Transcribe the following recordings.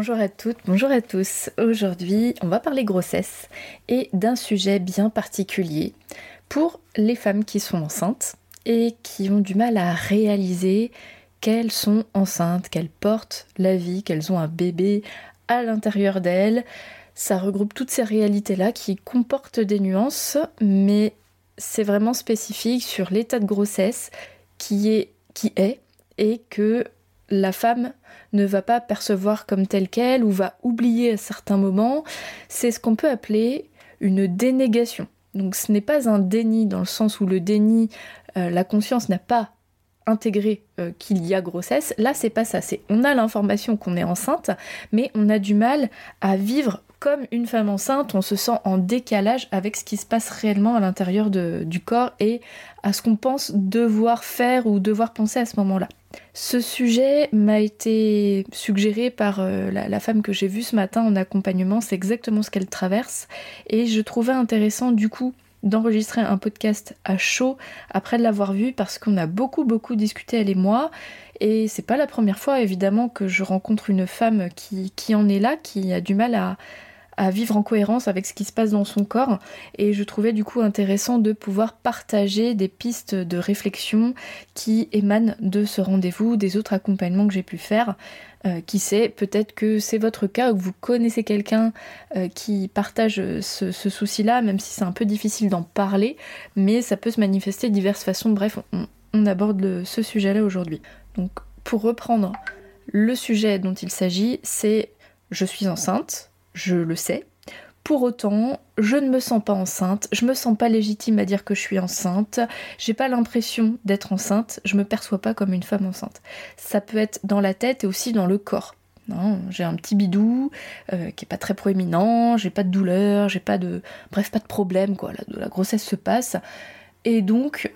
Bonjour à toutes, bonjour à tous. Aujourd'hui, on va parler grossesse et d'un sujet bien particulier pour les femmes qui sont enceintes et qui ont du mal à réaliser qu'elles sont enceintes, qu'elles portent la vie, qu'elles ont un bébé à l'intérieur d'elles. Ça regroupe toutes ces réalités-là qui comportent des nuances, mais c'est vraiment spécifique sur l'état de grossesse qui est, qui est et que la femme ne va pas percevoir comme telle qu'elle ou va oublier à certains moments, c'est ce qu'on peut appeler une dénégation. Donc ce n'est pas un déni dans le sens où le déni, euh, la conscience n'a pas intégré euh, qu'il y a grossesse. Là, c'est pas ça. C'est on a l'information qu'on est enceinte, mais on a du mal à vivre comme une femme enceinte. On se sent en décalage avec ce qui se passe réellement à l'intérieur du corps et à ce qu'on pense devoir faire ou devoir penser à ce moment-là. Ce sujet m'a été suggéré par euh, la, femme que j'ai vue ce matin en accompagnement, c'est exactement ce qu'elle traverse, et je trouvais intéressant du coup d'enregistrer un podcast à chaud après l'avoir vu parce qu'on a beaucoup beaucoup discuté elle et moi et c'est pas la première fois évidemment que je rencontre une femme qui, qui en est là, qui a du mal à, à vivre en cohérence avec ce qui se passe dans son corps et je trouvais du coup intéressant de pouvoir partager des pistes de réflexion qui émanent de ce rendez-vous, des autres accompagnements que j'ai pu faire. Euh, qui sait, peut-être que c'est votre cas ou que vous connaissez quelqu'un euh, qui partage ce, souci-là, même si c'est un peu difficile d'en parler, mais ça peut se manifester de diverses façons. Bref, on, aborde ce sujet-là aujourd'hui. Donc, pour reprendre le sujet dont il s'agit, c'est je suis enceinte, je le sais. Pour autant, je ne me sens pas enceinte, je me sens pas légitime à dire que je suis enceinte, j'ai pas l'impression d'être enceinte, je me perçois pas comme une femme enceinte. Ça peut être dans la tête et aussi dans le corps. J'ai un petit bidou euh, qui est pas très proéminent, j'ai pas de douleur, j'ai pas de. Bref, pas de problème, quoi. La, la grossesse se passe. Et donc,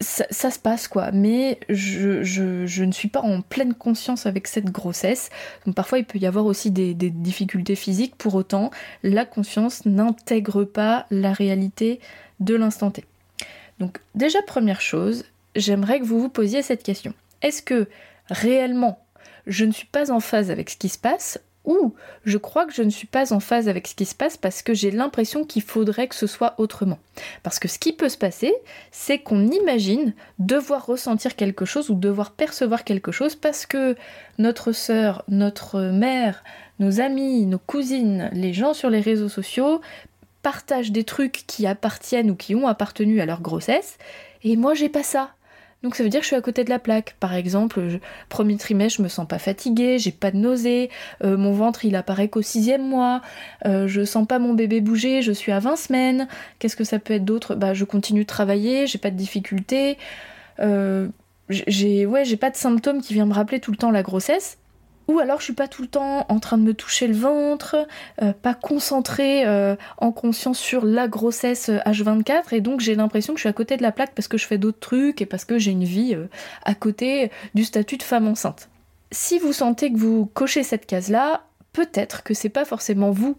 ça, se passe quoi, mais je, ne suis pas en pleine conscience avec cette grossesse. Donc parfois il peut y avoir aussi des, difficultés physiques, pour autant la conscience n'intègre pas la réalité de l'instant T. Donc déjà première chose, j'aimerais que vous vous posiez cette question. Est-ce que réellement je ne suis pas en phase avec ce qui se passe ou je crois que je ne suis pas en phase avec ce qui se passe parce que j'ai l'impression qu'il faudrait que ce soit autrement. Parce que ce qui peut se passer, c'est qu'on imagine devoir ressentir quelque chose ou devoir percevoir quelque chose parce que notre sœur, notre mère, nos amis, nos cousines, les gens sur les réseaux sociaux partagent des trucs qui appartiennent ou qui ont appartenu à leur grossesse et moi j'ai pas ça. Donc ça veut dire que je suis à côté de la plaque. Par exemple, premier trimestre, je me sens pas fatiguée, j'ai pas de nausées, euh, mon ventre il apparaît qu'au sixième mois, euh, je sens pas mon bébé bouger, je suis à 20 semaines. Qu'est-ce que ça peut être d'autre? Bah je continue de travailler, j'ai pas de difficultés. Euh, j'ai ouais, j'ai pas de symptômes qui viennent me rappeler tout le temps la grossesse. Ou alors je suis pas tout le temps en train de me toucher le ventre, euh, pas concentrée euh, en conscience sur la grossesse H24 euh, et donc j'ai l'impression que je suis à côté de la plaque parce que je fais d'autres trucs et parce que j'ai une vie à côté du statut de femme enceinte. Si vous sentez que vous cochez cette case-là, peut-être que c'est pas forcément vous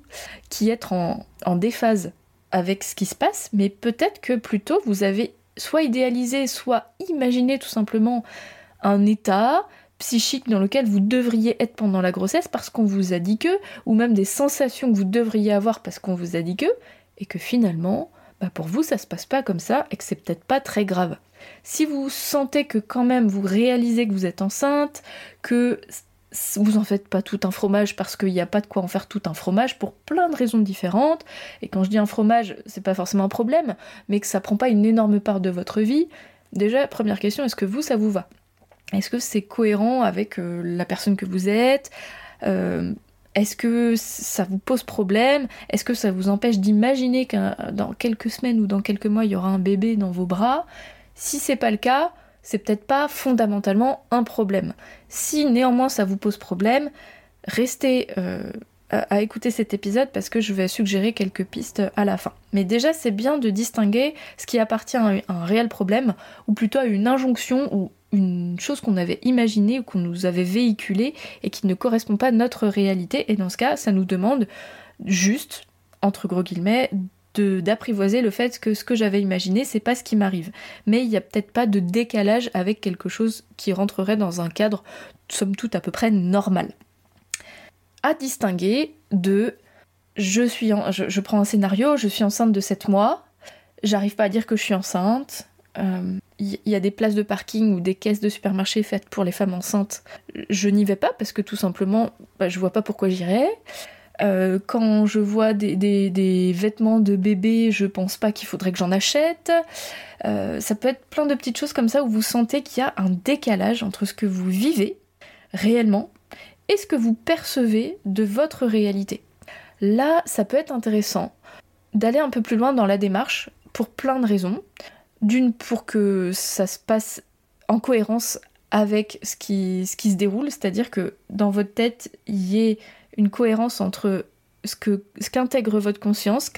qui êtes en, en déphase avec ce qui se passe, mais peut-être que plutôt vous avez soit idéalisé, soit imaginé tout simplement un état, psychique dans lequel vous devriez être pendant la grossesse parce qu'on vous a dit que, ou même des sensations que vous devriez avoir parce qu'on vous a dit que, et que finalement, bah pour vous ça se passe pas comme ça et que c'est peut-être pas très grave. Si vous sentez que quand même vous réalisez que vous êtes enceinte, que vous en faites pas tout un fromage parce qu'il n'y a pas de quoi en faire tout un fromage pour plein de raisons différentes. Et quand je dis un fromage, c'est pas forcément un problème, mais que ça prend pas une énorme part de votre vie. Déjà, première question, est-ce que vous, ça vous va? Est-ce que c'est cohérent avec euh, la personne que vous êtes? Euh, Est-ce que ça vous pose problème? Est-ce que ça vous empêche d'imaginer que dans quelques semaines ou dans quelques mois il y aura un bébé dans vos bras? Si c'est pas le cas, c'est peut-être pas fondamentalement un problème. Si néanmoins ça vous pose problème, restez euh, à écouter cet épisode parce que je vais suggérer quelques pistes à la fin. Mais déjà, c'est bien de distinguer ce qui appartient à un réel problème ou plutôt à une injonction ou une chose qu'on avait imaginée ou qu'on nous avait véhiculée et qui ne correspond pas à notre réalité. Et dans ce cas, ça nous demande juste, entre gros guillemets, d'apprivoiser le fait que ce que j'avais imaginé, c'est pas ce qui m'arrive. Mais il n'y a peut-être pas de décalage avec quelque chose qui rentrerait dans un cadre, somme toute, à peu près normal. À distinguer de je suis je, prends un scénario, je suis enceinte de 7 mois, j'arrive pas à dire que je suis enceinte, il y, a des places de parking ou des caisses de supermarché faites pour les femmes enceintes, je n'y vais pas parce que tout simplement, bah, je vois pas pourquoi j'irais. Euh, quand je vois des, vêtements de bébé, je pense pas qu'il faudrait que j'en achète. Euh, ça peut être plein de petites choses comme ça où vous sentez qu'il y a un décalage entre ce que vous vivez réellement et ce que vous percevez de votre réalité. Là, ça peut être intéressant d'aller un peu plus loin dans la démarche pour plein de raisons. D'une, pour que ça se passe en cohérence avec ce qui, se déroule, c'est-à-dire que dans votre tête, il y ait une cohérence entre ce qu'intègre votre conscience,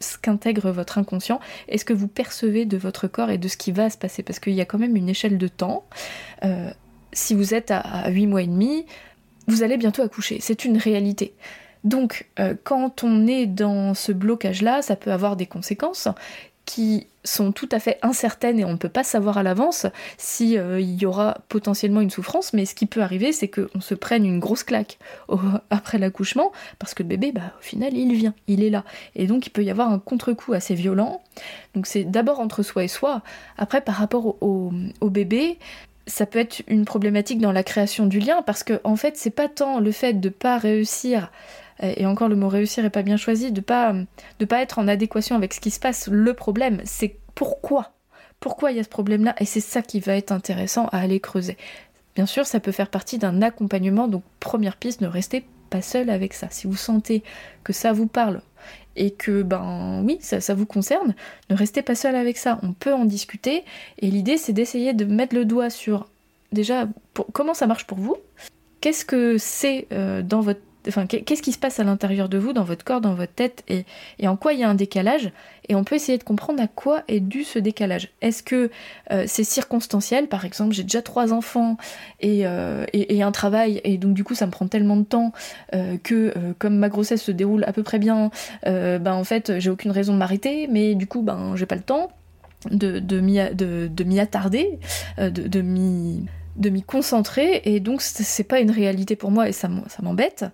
ce qu'intègre votre inconscient, et ce que vous percevez de votre corps et de ce qui va se passer. Parce qu'il y a quand même une échelle de temps. Euh, si vous êtes à, 8 mois et demi, vous allez bientôt accoucher. C'est une réalité. Donc, euh, quand on est dans ce blocage-là, ça peut avoir des conséquences qui sont tout à fait incertaines et on ne peut pas savoir à l'avance s'il euh, y aura potentiellement une souffrance, mais ce qui peut arriver, c'est qu'on se prenne une grosse claque après l'accouchement, parce que le bébé, bah, au final, il vient, il est là. Et donc, il peut y avoir un contre-coup assez violent. Donc, c'est d'abord entre soi et soi. Après, par rapport au, bébé, ça peut être une problématique dans la création du lien, parce que, en fait, c'est pas tant le fait de pas réussir et encore le mot réussir est pas bien choisi, de pas de pas être en adéquation avec ce qui se passe. Le problème, c'est pourquoi? Pourquoi il y a ce problème-là? Et c'est ça qui va être intéressant à aller creuser. Bien sûr, ça peut faire partie d'un accompagnement, donc première piste, ne restez pas seul avec ça. Si vous sentez que ça vous parle et que, ben oui, ça, ça vous concerne, ne restez pas seul avec ça. On peut en discuter et l'idée c'est d'essayer de mettre le doigt sur déjà comment ça marche pour vous, qu'est-ce que c'est euh, dans votre qu'est-ce qui se passe à l'intérieur de vous, dans votre corps, dans votre tête, et, en quoi il y a un décalage, et on peut essayer de comprendre à quoi est dû ce décalage. Est-ce que euh, c'est circonstanciel, par exemple, j'ai déjà trois enfants euh, et, un travail, et donc du coup ça me prend tellement de temps euh, que comme ma grossesse se déroule à peu près bien, ben en fait j'ai aucune raison de m'arrêter, mais du coup ben j'ai pas le temps de, m'y attarder, de, de m'y de m'y concentrer et donc c'est pas une réalité pour moi et ça m'embête.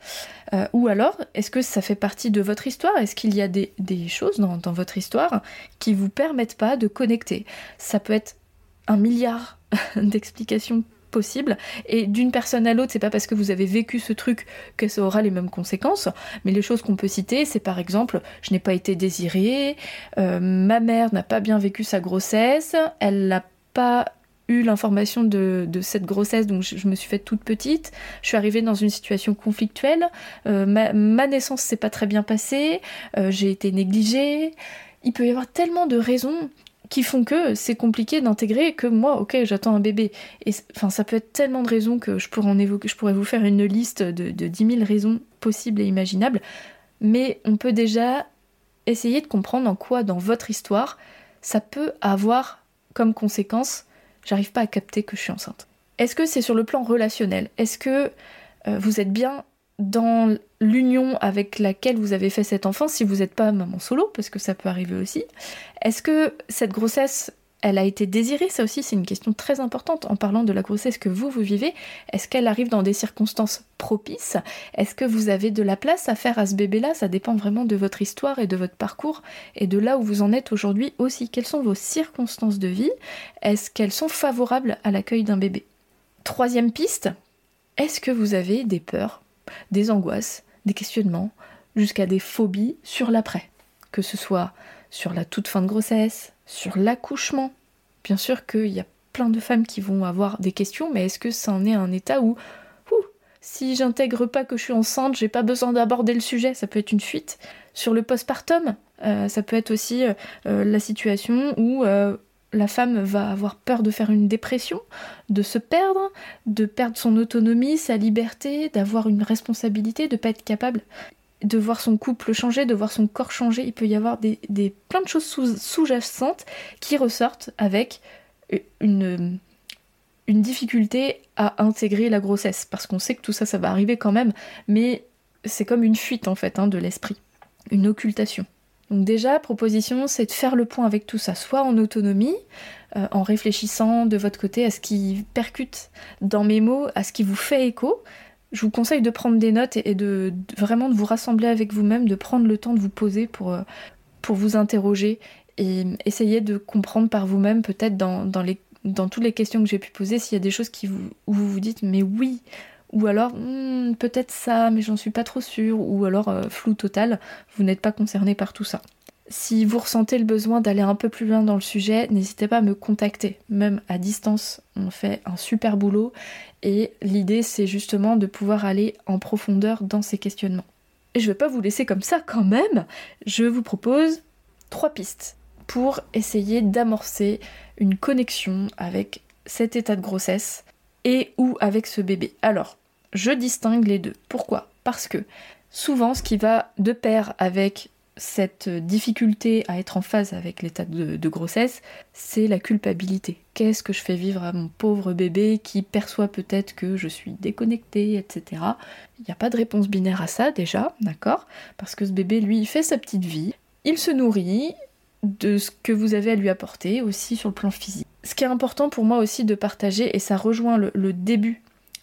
Euh, ou alors, est-ce que ça fait partie de votre histoire? Est-ce qu'il y a des, choses dans, votre histoire qui vous permettent pas de connecter? Ça peut être un milliard d'explications possibles et d'une personne à l'autre, c'est pas parce que vous avez vécu ce truc que ça aura les mêmes conséquences, mais les choses qu'on peut citer, c'est par exemple, je n'ai pas été désirée, euh, ma mère n'a pas bien vécu sa grossesse, elle n'a pas l'information de, cette grossesse, donc je, me suis faite toute petite. Je suis arrivée dans une situation conflictuelle. Euh, ma, naissance s'est pas très bien passée. Euh, j'ai été négligée. Il peut y avoir tellement de raisons qui font que c'est compliqué d'intégrer que moi, ok, j'attends un bébé. Et enfin, ça peut être tellement de raisons que je pourrais je pourrais vous faire une liste de, de 10 000 raisons possibles et imaginables. Mais on peut déjà essayer de comprendre en quoi, dans votre histoire, ça peut avoir comme conséquence j'arrive pas à capter que je suis enceinte. Est-ce que c'est sur le plan relationnel? Est-ce que euh, vous êtes bien dans l'union avec laquelle vous avez fait cet enfant si vous n'êtes pas maman solo, parce que ça peut arriver aussi? Est-ce que cette grossesse elle a été désirée, ça aussi c'est une question très importante. En parlant de la grossesse que vous, vous vivez. Est-ce qu'elle arrive dans des circonstances propices? Est-ce que vous avez de la place à faire à ce bébé-là? Ça dépend vraiment de votre histoire et de votre parcours et de là où vous en êtes aujourd'hui aussi. Quelles sont vos circonstances de vie? Est-ce qu'elles sont favorables à l'accueil d'un bébé? Troisième piste, est-ce que vous avez des peurs, des angoisses, des questionnements, jusqu'à des phobies sur l'après? Que ce soit sur la toute fin de grossesse, sur l'accouchement. Bien sûr qu'il y a plein de femmes qui vont avoir des questions, mais est-ce que ça en est un état où, si j'intègre pas que je suis enceinte, j'ai pas besoin d'aborder le sujet, ça peut être une fuite. Sur le postpartum, euh, ça peut être aussi euh, euh, la situation où la femme va avoir peur de faire une dépression, de se perdre, de perdre son autonomie, sa liberté, d'avoir une responsabilité, de pas être capable de voir son couple changer, de voir son corps changer. Il peut y avoir des, plein de choses sous-jacentes qui ressortent avec une, une difficulté à intégrer la grossesse. Parce qu'on sait que tout ça, ça va arriver quand même, mais c'est comme une fuite en fait hein, de l'esprit, une occultation. Donc déjà, proposition, c'est de faire le point avec tout ça, soit en autonomie, euh, en réfléchissant de votre côté à ce qui percute dans mes mots, à ce qui vous fait écho. Je vous conseille de prendre des notes et, de, vraiment de vous rassembler avec vous-même, de prendre le temps de vous poser pour, euh, vous interroger et essayer de comprendre par vous-même peut-être dans toutes les questions que j'ai pu poser s'il y a des choses qui vous, où vous vous dites mais oui, ou alors hmm, peut-être ça, mais j'en suis pas trop sûre, ou alors euh, flou total, vous n'êtes pas concerné par tout ça. Si vous ressentez le besoin d'aller un peu plus loin dans le sujet, n'hésitez pas à me contacter. Même à distance, on fait un super boulot et l'idée c'est justement de pouvoir aller en profondeur dans ces questionnements. Et je vais pas vous laisser comme ça quand même. Je vous propose trois pistes pour essayer d'amorcer une connexion avec cet état de grossesse et ou avec ce bébé. Alors, je distingue les deux. Pourquoi? Parce que souvent ce qui va de pair avec cette difficulté à être en phase avec l'état de, grossesse, c'est la culpabilité. Qu'est-ce que je fais vivre à mon pauvre bébé qui perçoit peut-être que je suis déconnectée, etc. Il n'y a pas de réponse binaire à ça déjà, d'accord? Parce que ce bébé, lui, il fait sa petite vie, il se nourrit de ce que vous avez à lui apporter aussi sur le plan physique. Ce qui est important pour moi aussi de partager, et ça rejoint le début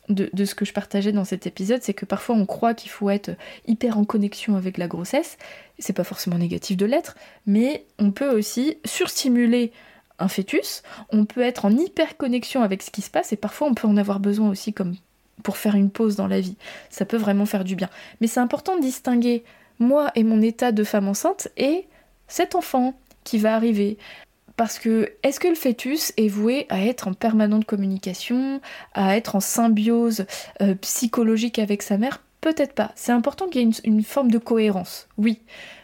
de, ce que je partageais dans cet épisode, c'est que parfois on croit qu'il faut être hyper en connexion avec la grossesse. C'est pas forcément négatif de l'être, mais on peut aussi surstimuler un fœtus, on peut être en hyper connexion avec ce qui se passe et parfois on peut en avoir besoin aussi comme pour faire une pause dans la vie. Ça peut vraiment faire du bien. Mais c'est important de distinguer moi et mon état de femme enceinte et cet enfant qui va arriver. Parce que est-ce que le fœtus est voué à être en permanente communication, à être en symbiose euh, psychologique avec sa mère? Peut-être pas. C'est important qu'il y ait une, forme de cohérence, oui.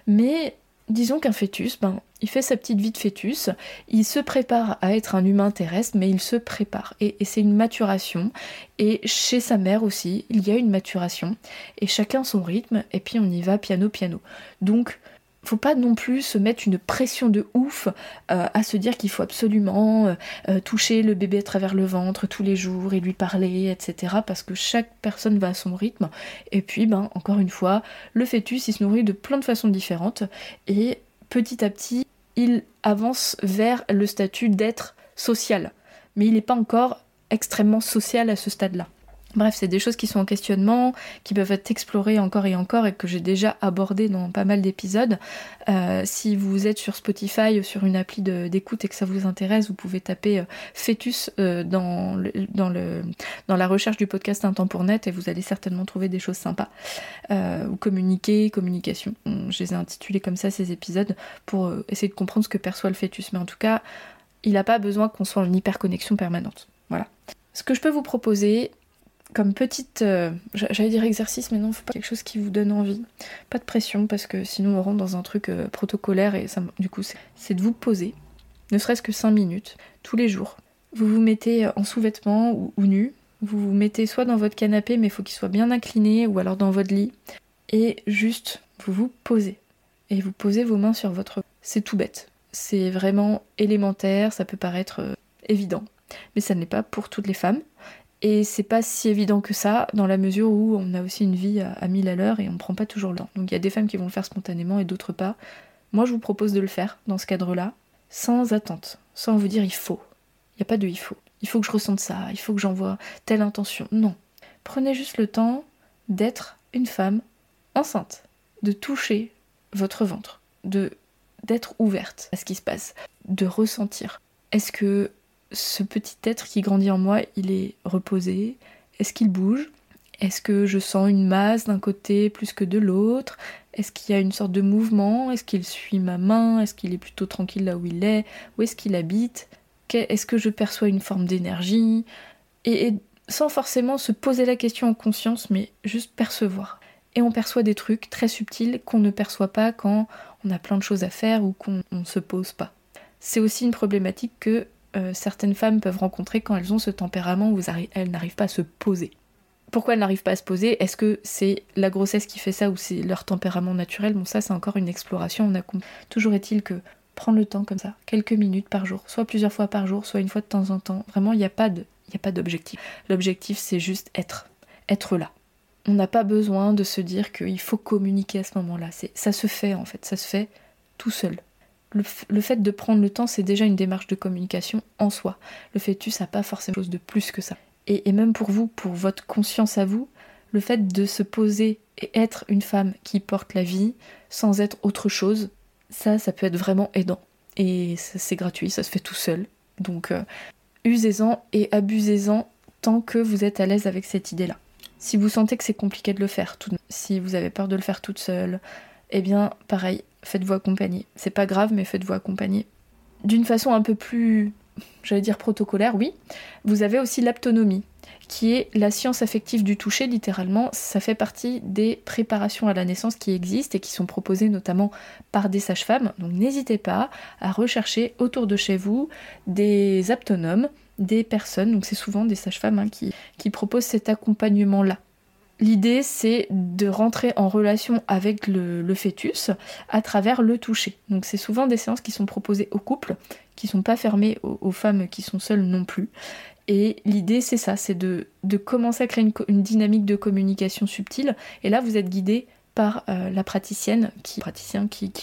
Mais disons qu'un fœtus, ben, il fait sa petite vie de fœtus, il se prépare à être un humain terrestre, mais il se prépare. Et, et c'est une maturation. Et chez sa mère aussi, il y a une maturation. Et chacun son rythme, et puis on y va piano piano. Donc, faut pas non plus se mettre une pression de ouf euh, à se dire qu'il faut absolument euh, euh, toucher le bébé à travers le ventre tous les jours et lui parler, etc. Parce que chaque personne va à son rythme. Et puis, ben, encore une fois, le fœtus, il se nourrit de plein de façons différentes. Et petit à petit, il avance vers le statut d'être social. Mais il n'est pas encore extrêmement social à ce stade-là. Bref, c'est des choses qui sont en questionnement, qui peuvent être explorées encore et encore et que j'ai déjà abordées dans pas mal d'épisodes. Euh, si vous êtes sur Spotify ou sur une appli d'écoute et que ça vous intéresse, vous pouvez taper euh, fœtus euh, dans, la recherche du podcast Un temps pour net et vous allez certainement trouver des choses sympas. ou communiquer, communication. Je les ai intitulés comme ça ces épisodes pour essayer de comprendre ce que perçoit le fœtus. Mais en tout cas, il n'a pas besoin qu'on soit en hyperconnexion permanente. Voilà. Ce que je peux vous proposer, comme petite, euh, j'allais dire exercice, mais non, faut pas quelque chose qui vous donne envie. Pas de pression, parce que sinon on rentre dans un truc euh, protocolaire et ça, du coup, c'est de vous poser, ne serait-ce que 5 minutes, tous les jours. Vous vous mettez euh, en sous-vêtements ou, nu, vous vous mettez soit dans votre canapé, mais il faut qu'il soit bien incliné, ou alors dans votre lit, et juste, vous vous posez. Et vous posez vos mains sur votre... C'est tout bête. C'est vraiment élémentaire, ça peut paraître évident. Mais ça n'est pas pour toutes les femmes. Et c'est pas si évident que ça, dans la mesure où on a aussi une vie à, mille à l'heure et on prend pas toujours le temps. Donc il y a des femmes qui vont le faire spontanément et d'autres pas. Moi, je vous propose de le faire dans ce cadre-là, sans attente, sans vous dire il faut. Il n'y a pas de il faut. Il faut que je ressente ça, il faut que j'envoie telle intention. Non. Prenez juste le temps d'être une femme enceinte, de toucher votre ventre, de d'être ouverte à ce qui se passe, de ressentir. Est-ce que ce petit être qui grandit en moi, il est reposé. Est-ce qu'il bouge? Est-ce que je sens une masse d'un côté plus que de l'autre? Est-ce qu'il y a une sorte de mouvement? Est-ce qu'il suit ma main? Est-ce qu'il est plutôt tranquille là où il est? Où est-ce qu'il habite? Est-ce que je perçois une forme d'énergie? Et, sans forcément se poser la question en conscience, mais juste percevoir. Et on perçoit des trucs très subtils qu'on ne perçoit pas quand on a plein de choses à faire ou qu'on ne se pose pas. C'est aussi une problématique que euh, certaines femmes peuvent rencontrer quand elles ont ce tempérament où elles n'arrivent pas à se poser. Pourquoi elles n'arrivent pas à se poser? Est-ce que c'est la grossesse qui fait ça ou c'est leur tempérament naturel? Bon, ça, c'est encore une exploration. On a toujours est-il que prendre le temps comme ça, quelques minutes par jour, soit plusieurs fois par jour, soit une fois de temps en temps. Vraiment, il n'y a pas a pas d'objectif. L'objectif, c'est juste être, être là. On n'a pas besoin de se dire qu'il faut communiquer à ce moment-là. ça se fait en fait, ça se fait tout seul. Le, fait de prendre le temps, c'est déjà une démarche de communication en soi. Le fœtus n'a pas forcément chose de plus que ça. Et, même pour vous, pour votre conscience à vous, le fait de se poser et être une femme qui porte la vie sans être autre chose, ça, ça peut être vraiment aidant. Et c'est gratuit, ça se fait tout seul. Donc, euh, usez-en et abusez-en tant que vous êtes à l'aise avec cette idée-là. Si vous sentez que c'est compliqué de le faire, si vous avez peur de le faire toute seule, eh bien, pareil, faites-vous accompagner. C'est pas grave, mais faites-vous accompagner. D'une façon un peu plus, j'allais dire protocolaire, oui. Vous avez aussi l'aptonomie qui est la science affective du toucher, littéralement. Ça fait partie des préparations à la naissance qui existent et qui sont proposées notamment par des sages-femmes. Donc n'hésitez pas à rechercher autour de chez vous des aptonomes, des personnes, donc c'est souvent des sages-femmes hein, qui, qui proposent cet accompagnement-là. L'idée, c'est de rentrer en relation avec le, fœtus à travers le toucher. Donc, c'est souvent des séances qui sont proposées aux couples, qui ne sont pas fermées aux, femmes qui sont seules non plus. Et l'idée, c'est ça, c'est de, commencer à créer une, dynamique de communication subtile. Et là, vous êtes guidé par euh, la praticienne, qui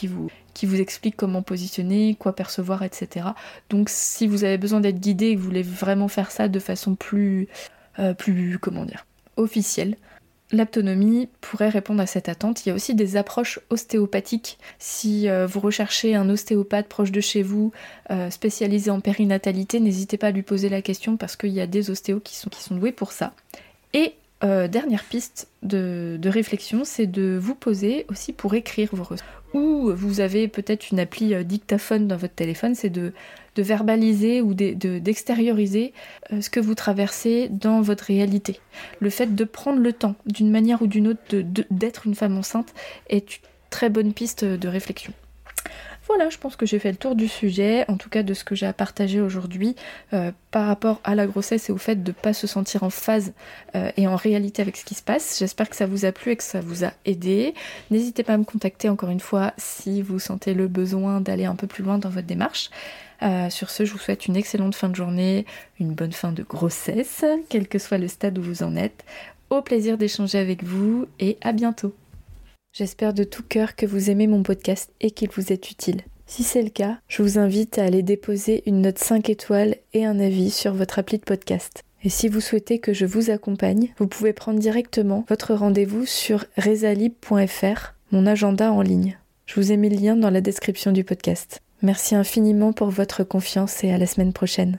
vous explique comment positionner, quoi percevoir, etc. Donc, si vous avez besoin d'être guidé et que vous voulez vraiment faire ça de façon plus, euh, plus comment dire, officielle, L'autonomie pourrait répondre à cette attente. Il y a aussi des approches ostéopathiques. Si euh, vous recherchez un ostéopathe proche de chez vous, euh, spécialisé en périnatalité, n'hésitez pas à lui poser la question parce qu'il y a des ostéos qui sont, qui sont doués pour ça. Et euh, dernière piste de, réflexion, c'est de vous poser aussi pour écrire vos ressentis. Ou vous avez peut-être une appli dictaphone dans votre téléphone, c'est de, verbaliser ou d'extérioriser euh, ce que vous traversez dans votre réalité. Le fait de prendre le temps, d'une manière ou d'une autre, d'être une femme enceinte est une très bonne piste de réflexion. Voilà, je pense que j'ai fait le tour du sujet, en tout cas de ce que j'ai à partager aujourd'hui euh, par rapport à la grossesse et au fait de ne pas se sentir en phase euh, et en réalité avec ce qui se passe. J'espère que ça vous a plu et que ça vous a aidé. N'hésitez pas à me contacter encore une fois si vous sentez le besoin d'aller un peu plus loin dans votre démarche. Euh, sur ce, je vous souhaite une excellente fin de journée, une bonne fin de grossesse, quel que soit le stade où vous en êtes. Au plaisir d'échanger avec vous et à bientôt. J'espère de tout cœur que vous aimez mon podcast et qu'il vous est utile. Si c'est le cas, je vous invite à aller déposer une note 5 étoiles et un avis sur votre appli de podcast. Et si vous souhaitez que je vous accompagne, vous pouvez prendre directement votre rendez-vous sur resalib.fr, mon agenda en ligne. Je vous ai mis le lien dans la description du podcast. Merci infiniment pour votre confiance et à la semaine prochaine.